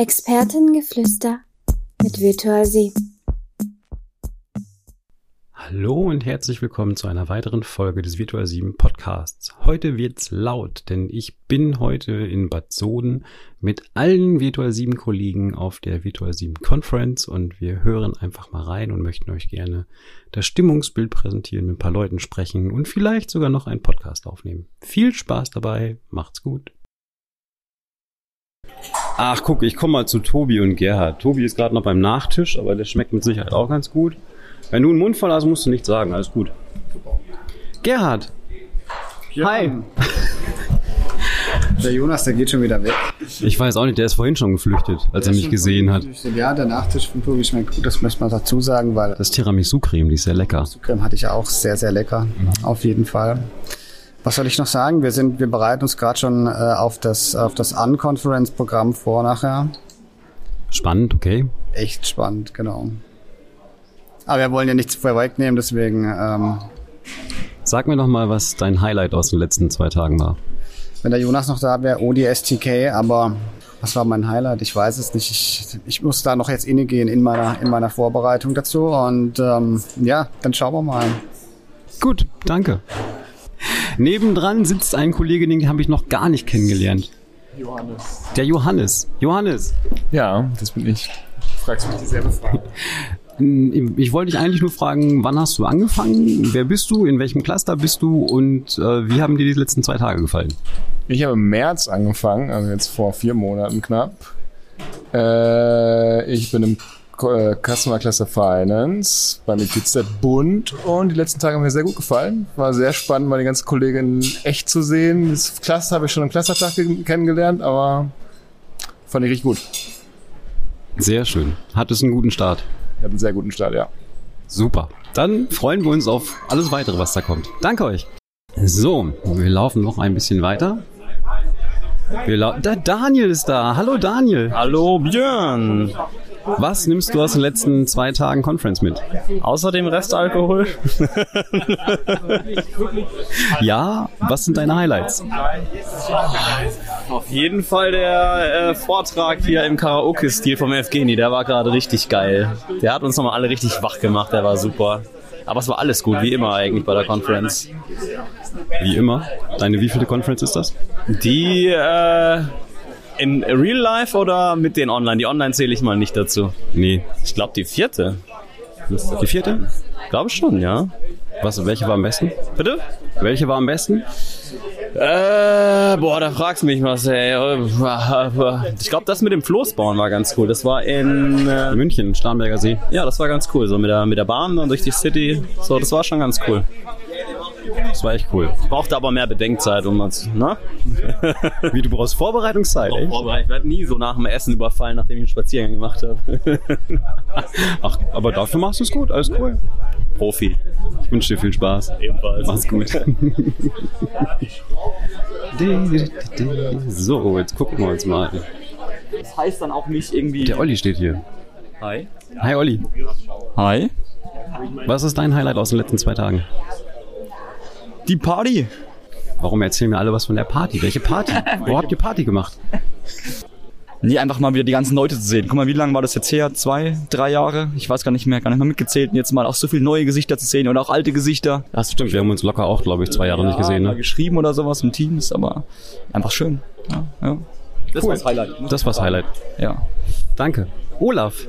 Expertengeflüster mit Virtual Sie. Hallo und herzlich willkommen zu einer weiteren Folge des Virtual 7 Podcasts. Heute wird's laut, denn ich bin heute in Bad Soden mit allen Virtual 7 Kollegen auf der Virtual 7 Conference und wir hören einfach mal rein und möchten euch gerne das Stimmungsbild präsentieren, mit ein paar Leuten sprechen und vielleicht sogar noch einen Podcast aufnehmen. Viel Spaß dabei, macht's gut. Ach, guck, ich komme mal zu Tobi und Gerhard. Tobi ist gerade noch beim Nachtisch, aber der schmeckt mit Sicherheit auch ganz gut. Wenn du einen Mund voll hast, musst du nichts sagen. Alles gut. Gerhard. Ja. Hi. Der Jonas, der geht schon wieder weg. Ich weiß auch nicht, der ist vorhin schon geflüchtet, als er mich gesehen hat. Ja, der Nachtisch von Tobi schmeckt gut, das möchte man dazu sagen, weil Das Tiramisu-Creme, die ist sehr lecker. Creme hatte ich ja auch sehr, sehr lecker. Auf jeden Fall. Was soll ich noch sagen? Wir sind, wir bereiten uns gerade schon äh, auf das, auf das Unconference-Programm vor nachher. Spannend, okay. Echt spannend, genau. Aber wir wollen ja nichts vorwegnehmen, deswegen, ähm, Sag mir doch mal, was dein Highlight aus den letzten zwei Tagen war. wenn der Jonas noch da wäre, ODSTK, aber was war mein Highlight? Ich weiß es nicht. Ich, ich muss da noch jetzt inne gehen in meiner, in meiner Vorbereitung dazu und ähm, ja, dann schauen wir mal. Gut, danke. Nebendran sitzt ein Kollege, den habe ich noch gar nicht kennengelernt. Johannes. Der Johannes. Johannes, Ja, das bin ich. Fragst du mich dieselbe Frage? ich wollte dich eigentlich nur fragen, wann hast du angefangen? Wer bist du? In welchem Cluster bist du? Und äh, wie haben dir die letzten zwei Tage gefallen? Ich habe im März angefangen, also jetzt vor vier Monaten knapp. Äh, ich bin im Customer Cluster Finance bei Mitgliedstadt Bund und die letzten Tage haben mir sehr gut gefallen. War sehr spannend, mal die ganzen Kolleginnen echt zu sehen. Das Cluster habe ich schon am Clustertag ge- kennengelernt, aber fand ich richtig gut. Sehr schön. Hattest einen guten Start. Ich hatte einen sehr guten Start, ja. Super. Dann freuen wir uns auf alles weitere, was da kommt. Danke euch. So, wir laufen noch ein bisschen weiter. Wir lau da, Daniel ist da. Hallo Daniel. Hallo Björn. Was nimmst du aus den letzten zwei Tagen Conference mit? Außer dem Restalkohol. Ja, was sind deine Highlights? Auf jeden Fall der äh, Vortrag hier im Karaoke-Stil vom Evgeni. Der war gerade richtig geil. Der hat uns nochmal alle richtig wach gemacht. Der war super. Aber es war alles gut, wie immer eigentlich bei der Conference. Wie immer. Deine wievielte Conference ist das? Die äh, in Real Life oder mit den Online? Die Online zähle ich mal nicht dazu. Nee. Ich glaube die vierte. Die vierte? Glaube schon, ja. Was, welche war am besten? Bitte? Welche war am besten? Äh, boah, da fragst du mich was, ey. Ich glaube, das mit dem Floßbauen war ganz cool. Das war in, äh, München, Starnberger See. ja, das war ganz cool. So mit der, mit der Bahn dann durch die City. So, das war schon ganz cool. Das war echt cool. Brauchte aber mehr Bedenkzeit, um man ne? Wie, du brauchst Vorbereitungszeit, echt? Aber ich werde nie so nach dem Essen überfallen, nachdem ich einen Spaziergang gemacht habe. Ach, aber dafür machst du es gut. Alles cool. Profi. Ich wünsche dir viel Spaß. Ebenfalls. Mach's gut. so, jetzt gucken wir uns mal. Das heißt dann auch nicht irgendwie. Der Olli steht hier. Hi. Hi Olli. Hi. Was ist dein Highlight aus den letzten zwei Tagen? Die Party. Warum erzählen mir alle was von der Party? Welche Party? Wo habt ihr Party gemacht? Nee, einfach mal wieder die ganzen Leute zu sehen. Guck mal, wie lange war das jetzt her? Zwei, drei Jahre? Ich weiß gar nicht mehr, gar nicht mehr mitgezählt. Und jetzt mal auch so viele neue Gesichter zu sehen oder auch alte Gesichter. Das stimmt, wir haben uns locker auch, glaube ich, zwei Jahre nicht gesehen. Ne? geschrieben oder sowas im Teams, aber einfach schön. Ja, ja. Das war das Highlight. Das war's Highlight. ja. Danke. Olaf,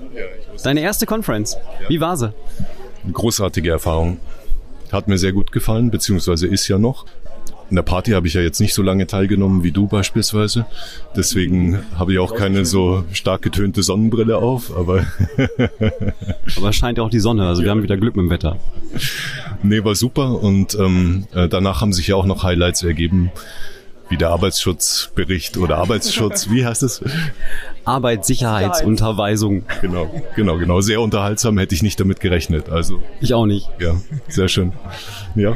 deine erste Conference. Wie war sie? großartige Erfahrung. Hat mir sehr gut gefallen, beziehungsweise ist ja noch. In der Party habe ich ja jetzt nicht so lange teilgenommen wie du beispielsweise. Deswegen habe ich auch keine so stark getönte Sonnenbrille auf, aber Aber es scheint ja auch die Sonne, also wir haben wieder Glück mit dem Wetter. nee, war super. Und ähm, äh, danach haben sich ja auch noch Highlights ergeben, wie der Arbeitsschutzbericht oder Arbeitsschutz, wie heißt es? Arbeitssicherheitsunterweisung. Genau, genau, genau. Sehr unterhaltsam, hätte ich nicht damit gerechnet. Also, Ich auch nicht. ja, sehr schön. Ja,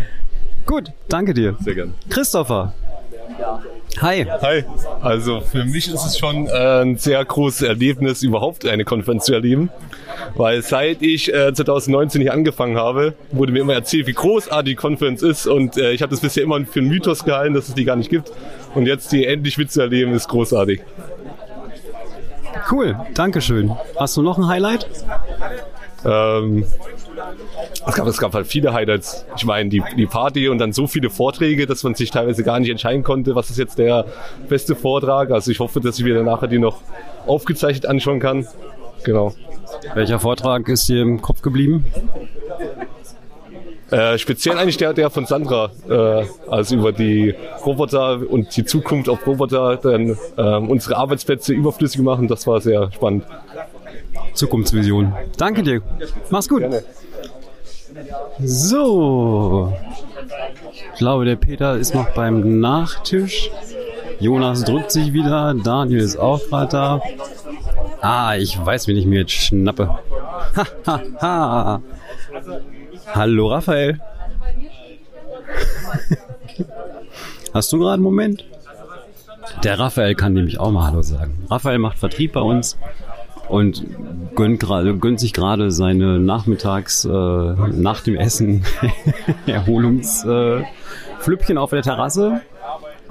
Gut, danke dir. sehr gern. Christopher. Hi. Hi. Also für mich ist es schon äh, ein sehr großes Erlebnis, überhaupt eine Konferenz zu erleben. Weil seit ich äh, 2019 hier angefangen habe, wurde mir immer erzählt, wie großartig die Konferenz ist. Und äh, ich habe das bisher immer für einen Mythos gehalten, dass es die gar nicht gibt. Und jetzt die endlich mitzuerleben, ist großartig. Cool, Dankeschön. Hast du noch ein Highlight? Ähm, es, gab, es gab halt viele Highlights. Ich meine, die, die Party und dann so viele Vorträge, dass man sich teilweise gar nicht entscheiden konnte, was ist jetzt der beste Vortrag. Also ich hoffe, dass ich mir nachher die noch aufgezeichnet anschauen kann. Genau. Welcher Vortrag ist dir im Kopf geblieben? Äh, speziell eigentlich der, der von Sandra, äh, also über die Roboter und die Zukunft auf Roboter, dann ähm, unsere Arbeitsplätze überflüssig machen. Das war sehr spannend. Zukunftsvision. Danke dir. Mach's gut. So. Ich glaube, der Peter ist noch beim Nachtisch. Jonas drückt sich wieder. Daniel ist auch gerade da. Ah, ich weiß, wen ich mir jetzt schnappe. Ha, ha, ha. Hallo, Raphael. Hast du gerade einen Moment? Der Raphael kann nämlich auch mal Hallo sagen. Raphael macht Vertrieb bei uns und gönnt, gerade, gönnt sich gerade seine Nachmittags äh, nach dem Essen Erholungsflüppchen äh, auf der Terrasse.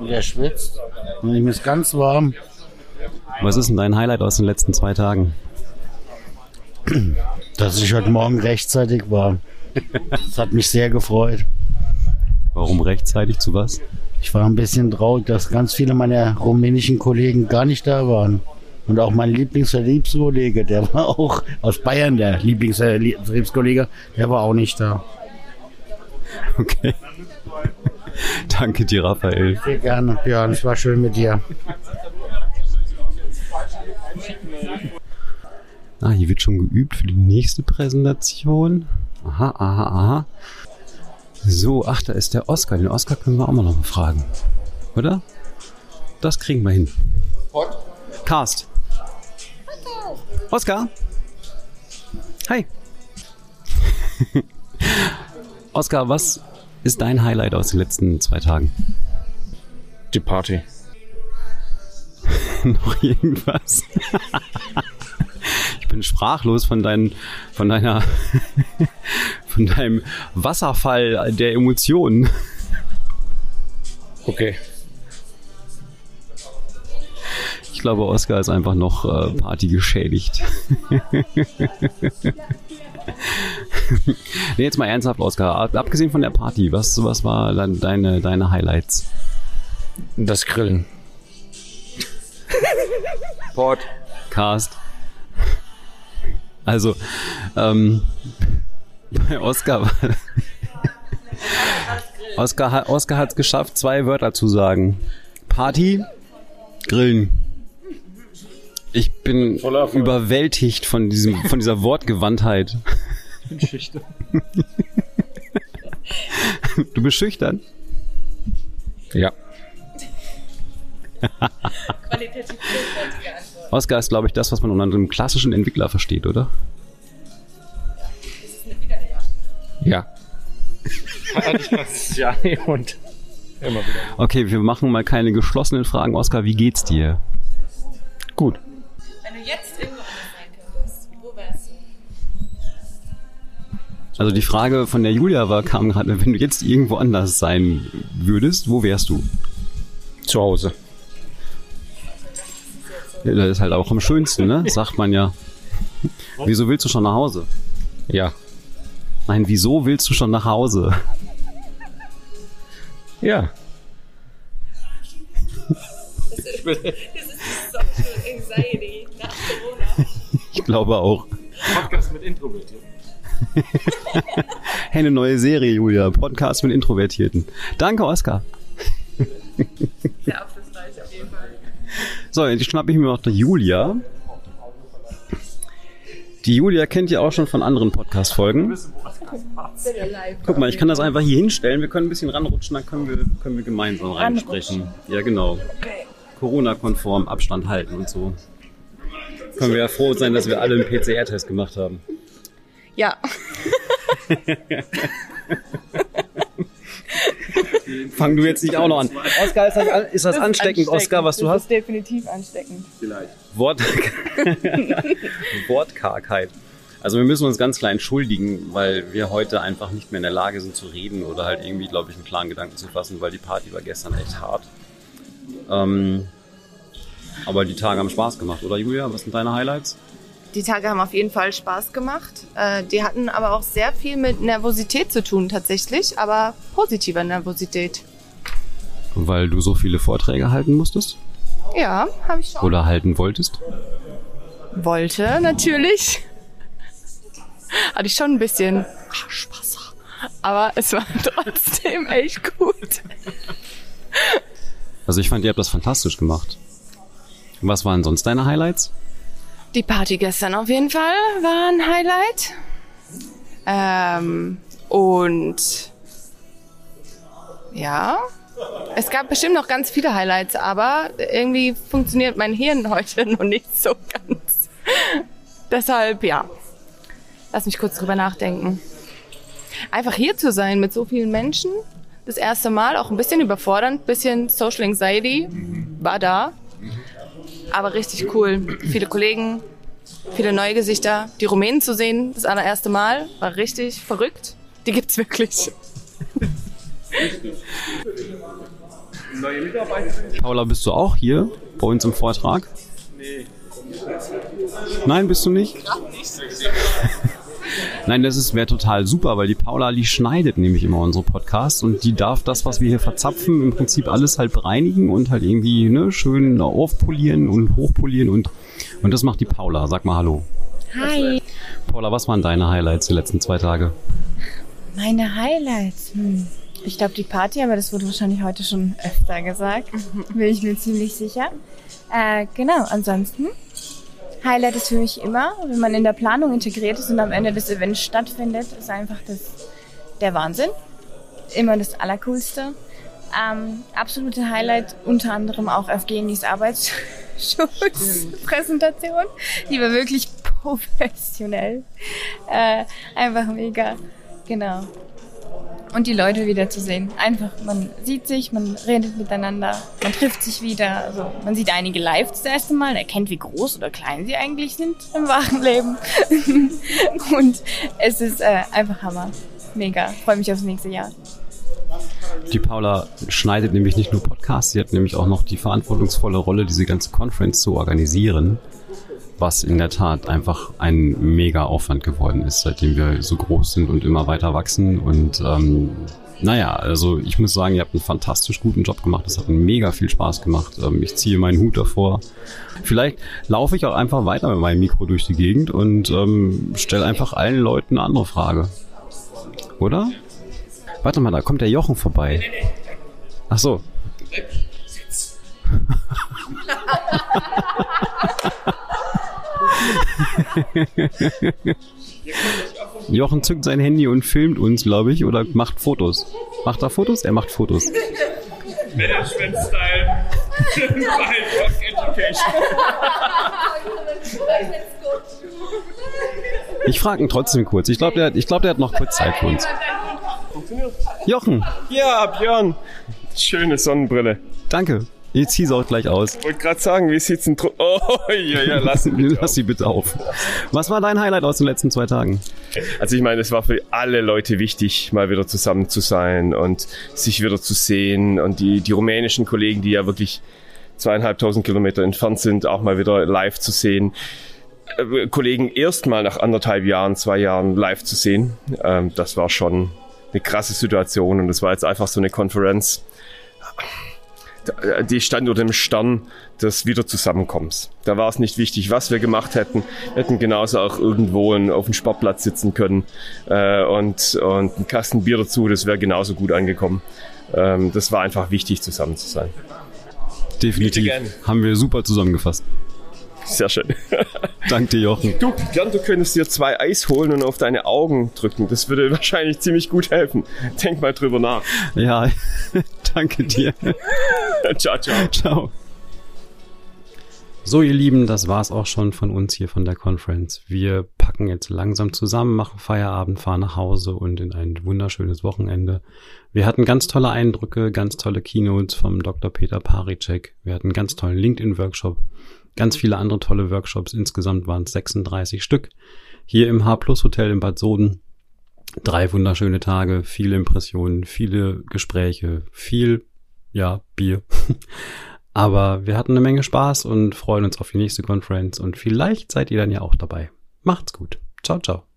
Der schwitzt. Und ihm ist ganz warm. Was ist denn dein Highlight aus den letzten zwei Tagen? Dass ich heute Morgen rechtzeitig war. Das hat mich sehr gefreut. Warum rechtzeitig zu was? Ich war ein bisschen traurig, dass ganz viele meiner rumänischen Kollegen gar nicht da waren. Und auch mein Lieblingsvertriebskollege, der war auch aus Bayern, der Lieblingsvertriebskollege, der war auch nicht da. Okay. Danke dir, Raphael. Sehr gerne, Björn. Es war schön mit dir. Ah, hier wird schon geübt für die nächste Präsentation. Aha, aha, aha. So, ach, da ist der Oscar. Den Oscar können wir auch mal noch mal fragen. Oder? Das kriegen wir hin. What? Cast. Oscar. Hi. Oscar, was ist dein Highlight aus den letzten zwei Tagen? Die Party. noch irgendwas? ich bin sprachlos von deinen, von deiner, von deinem Wasserfall der Emotionen. Okay. Glaube, Oscar ist einfach noch äh, Party geschädigt. nee, jetzt mal ernsthaft, Oscar. Abgesehen von der Party, was, was war dann deine, deine Highlights? Das Grillen. Podcast. Also, ähm, bei Oscar war. Oscar, Oscar hat es geschafft, zwei Wörter zu sagen. Party, Grillen. Ich bin überwältigt von, diesem, von dieser Wortgewandtheit. Ich bin schüchtern. Du bist schüchtern? Ja. Qualitativ hochwertige Antwort. Oscar ist, glaube ich, das, was man unter einem klassischen Entwickler versteht, oder? Ist es eine wieder eine Ja? Ja. ja, und Immer wieder. Okay, wir machen mal keine geschlossenen Fragen. Oscar, wie geht's dir? Gut. Wenn du jetzt irgendwo anders sein könntest, wo wärst du? Also die Frage von der Julia war, kam gerade, wenn du jetzt irgendwo anders sein würdest, wo wärst du? Zu Hause. Ja, Das ist halt auch am schönsten, ne? Sagt man ja. Wieso willst du schon nach Hause? Ja. Nein, wieso willst du schon nach Hause? Ja. Das ist, das ist die Social Anxiety glaube auch. Podcast mit Introvertierten. Hey, eine neue Serie, Julia. Podcast mit Introvertierten. Danke, Oscar. Sehr aufschlussreich auf jeden Fall. So, jetzt schnappe ich mir noch die Julia. Die Julia kennt ihr auch schon von anderen Podcast-Folgen. Guck mal, ich kann das einfach hier hinstellen. Wir können ein bisschen ranrutschen, dann können wir, können wir gemeinsam reinsprechen. Ja, genau. Corona-konform Abstand halten und so. Können wir ja froh sein, dass wir alle einen PCR-Test gemacht haben. Ja. Fang du jetzt nicht auch noch an. Oscar, ist das, an- ist das ansteckend, Oscar, was du das hast? ist definitiv ansteckend. Wort Wortkargheit. Also wir müssen uns ganz klar entschuldigen, weil wir heute einfach nicht mehr in der Lage sind zu reden oder halt irgendwie, glaube ich, einen klaren Gedanken zu fassen, weil die Party war gestern echt hart. Ähm, Aber die Tage haben Spaß gemacht, oder Julia? Was sind deine Highlights? Die Tage haben auf jeden Fall Spaß gemacht. Äh, die hatten aber auch sehr viel mit Nervosität zu tun tatsächlich, aber positiver Nervosität. Weil du so viele Vorträge halten musstest? Ja, habe ich schon. Oder halten wolltest? Wollte natürlich. Hatte ich schon ein bisschen Spaß. Aber es war trotzdem echt gut. Also ich fand, ihr habt das fantastisch gemacht. Was waren sonst deine Highlights? Die Party gestern auf jeden Fall war ein Highlight. Ähm, und ja, es gab bestimmt noch ganz viele Highlights, aber irgendwie funktioniert mein Hirn heute noch nicht so ganz. Deshalb ja, lass mich kurz drüber nachdenken. Einfach hier zu sein mit so vielen Menschen, das erste Mal, auch ein bisschen überfordernd, bisschen Social Anxiety war da. Aber richtig cool. Viele Kollegen, viele neue Gesichter. Die Rumänen zu sehen, das allererste Mal, war richtig verrückt. Die gibt's wirklich. Paula, bist du auch hier bei uns im Vortrag? Nee. Nein, bist du nicht? Nein, das ist wäre total super, weil die Paula, die schneidet nämlich immer unsere Podcasts und die darf das, was wir hier verzapfen, im Prinzip alles halt bereinigen und halt irgendwie ne, schön aufpolieren und hochpolieren und, und das macht die Paula. Sag mal Hallo. Hi. Paula, was waren deine Highlights die letzten zwei Tage? Meine Highlights. Hm. Ich glaube die Party, aber das wurde wahrscheinlich heute schon öfter gesagt. Bin ich mir ziemlich sicher. Äh, genau, ansonsten. Highlight ist für mich immer, wenn man in der Planung integriert ist und am Ende des Events stattfindet, ist einfach das, der Wahnsinn. Immer das Allercoolste. Ähm, absolute Highlight unter anderem auch Evgenis Arbeitsschutzpräsentation. Die war wirklich professionell. Äh, einfach mega. Genau. Und die Leute wiederzusehen. Einfach, man sieht sich, man redet miteinander, man trifft sich wieder. Also man sieht einige live das erste Mal, erkennt, wie groß oder klein sie eigentlich sind im wahren Leben. Und es ist äh, einfach Hammer. Mega. Freue mich aufs nächste Jahr. Die Paula schneidet nämlich nicht nur Podcasts, sie hat nämlich auch noch die verantwortungsvolle Rolle, diese ganze Conference zu organisieren, was in der Tat einfach ein mega Aufwand geworden ist, seitdem wir so groß sind und immer weiter wachsen. Und ähm, naja, also ich muss sagen, ihr habt einen fantastisch guten Job gemacht. Es hat mega viel Spaß gemacht. Ähm, ich ziehe meinen Hut davor. Vielleicht laufe ich auch einfach weiter mit meinem Mikro durch die Gegend und ähm, stelle einfach allen Leuten eine andere Frage. Oder? Warte mal, da kommt der Jochen vorbei. Ach so. Jochen zückt sein Handy und filmt uns, glaube ich, oder macht Fotos. Macht er Fotos? Er macht Fotos. Management-Style. Education. Ich frage ihn trotzdem kurz. Ich glaube, der, ich glaub, der hat noch kurz Zeit für uns. Jochen. Ja, Björn. Schöne Sonnenbrille. Danke. Ich zieh sie auch gleich aus. Wollte gerade sagen, wie sieht's denn Oh, ja, ja, lass ihn bitte Lass sie bitte auf. Was war dein Highlight aus den letzten zwei Tagen? Also ich meine, es war für alle Leute wichtig, mal wieder zusammen zu sein und sich wieder zu sehen und die, die rumänischen Kollegen, die ja wirklich zweieinhalbtausend Kilometer entfernt sind, auch mal wieder live zu sehen. Äh, Kollegen erstmal nach anderthalb Jahren, zwei Jahren live zu sehen, ähm, das war schon eine krasse Situation und das war jetzt einfach so eine Konferenz, die stand unter dem Stern des Wiederzusammenkommens. Da war es nicht wichtig, was wir gemacht hätten. Wir hätten genauso auch irgendwo auf dem Sportplatz sitzen können äh, und, und einen Kasten Bier dazu, das wäre genauso gut angekommen. Ähm, das war einfach wichtig, zusammen zu sein. Definitiv. Gern. Haben wir super zusammengefasst. Sehr schön. Danke dir, Jochen. Du, Björn, du könntest dir zwei Eis holen und auf deine Augen drücken. Das würde wahrscheinlich ziemlich gut helfen. Denk mal drüber nach. Ja, danke dir. ciao, ciao. Ciao. So, ihr Lieben, das war's auch schon von uns hier von der Conference. Wir packen jetzt langsam zusammen, machen Feierabend, fahren nach Hause und in ein wunderschönes Wochenende. Wir hatten ganz tolle Eindrücke, ganz tolle Keynotes vom Dr. Peter Paricek. Wir hatten ganz tollen LinkedIn-Workshop, ganz viele andere tolle Workshops. Insgesamt waren es 36 Stück. Hier im H Plus Hotel in Bad Soden. Drei wunderschöne Tage, viele Impressionen, viele Gespräche, viel, ja, Bier. Aber wir hatten eine Menge Spaß und freuen uns auf die nächste Konferenz und vielleicht seid ihr dann ja auch dabei. Macht's gut. Ciao, ciao.